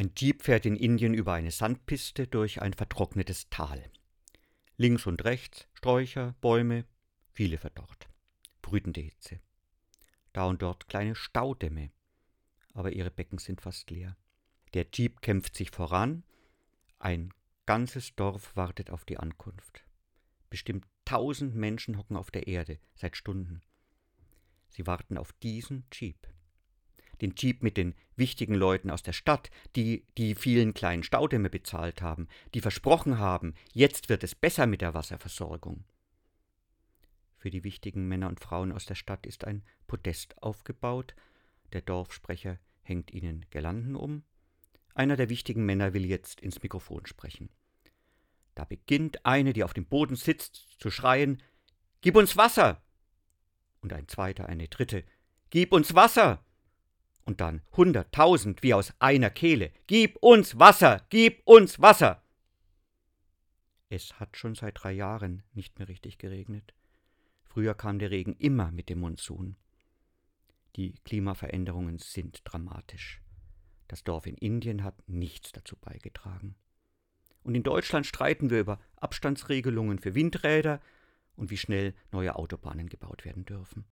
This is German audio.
Ein Jeep fährt in Indien über eine Sandpiste durch ein vertrocknetes Tal. Links und rechts Sträucher, Bäume, viele verdorrt. Brütende Hitze. Da und dort kleine Staudämme, aber ihre Becken sind fast leer. Der Jeep kämpft sich voran. Ein ganzes Dorf wartet auf die Ankunft. Bestimmt tausend Menschen hocken auf der Erde seit Stunden. Sie warten auf diesen Jeep den Jeep mit den wichtigen Leuten aus der Stadt, die die vielen kleinen Staudämme bezahlt haben, die versprochen haben, jetzt wird es besser mit der Wasserversorgung. Für die wichtigen Männer und Frauen aus der Stadt ist ein Podest aufgebaut, der Dorfsprecher hängt ihnen Girlanden um, einer der wichtigen Männer will jetzt ins Mikrofon sprechen. Da beginnt eine, die auf dem Boden sitzt, zu schreien Gib uns Wasser. Und ein zweiter, eine dritte Gib uns Wasser und dann hunderttausend wie aus einer Kehle. Gib uns Wasser, gib uns Wasser. Es hat schon seit drei Jahren nicht mehr richtig geregnet. Früher kam der Regen immer mit dem Monsun. Die Klimaveränderungen sind dramatisch. Das Dorf in Indien hat nichts dazu beigetragen. Und in Deutschland streiten wir über Abstandsregelungen für Windräder und wie schnell neue Autobahnen gebaut werden dürfen.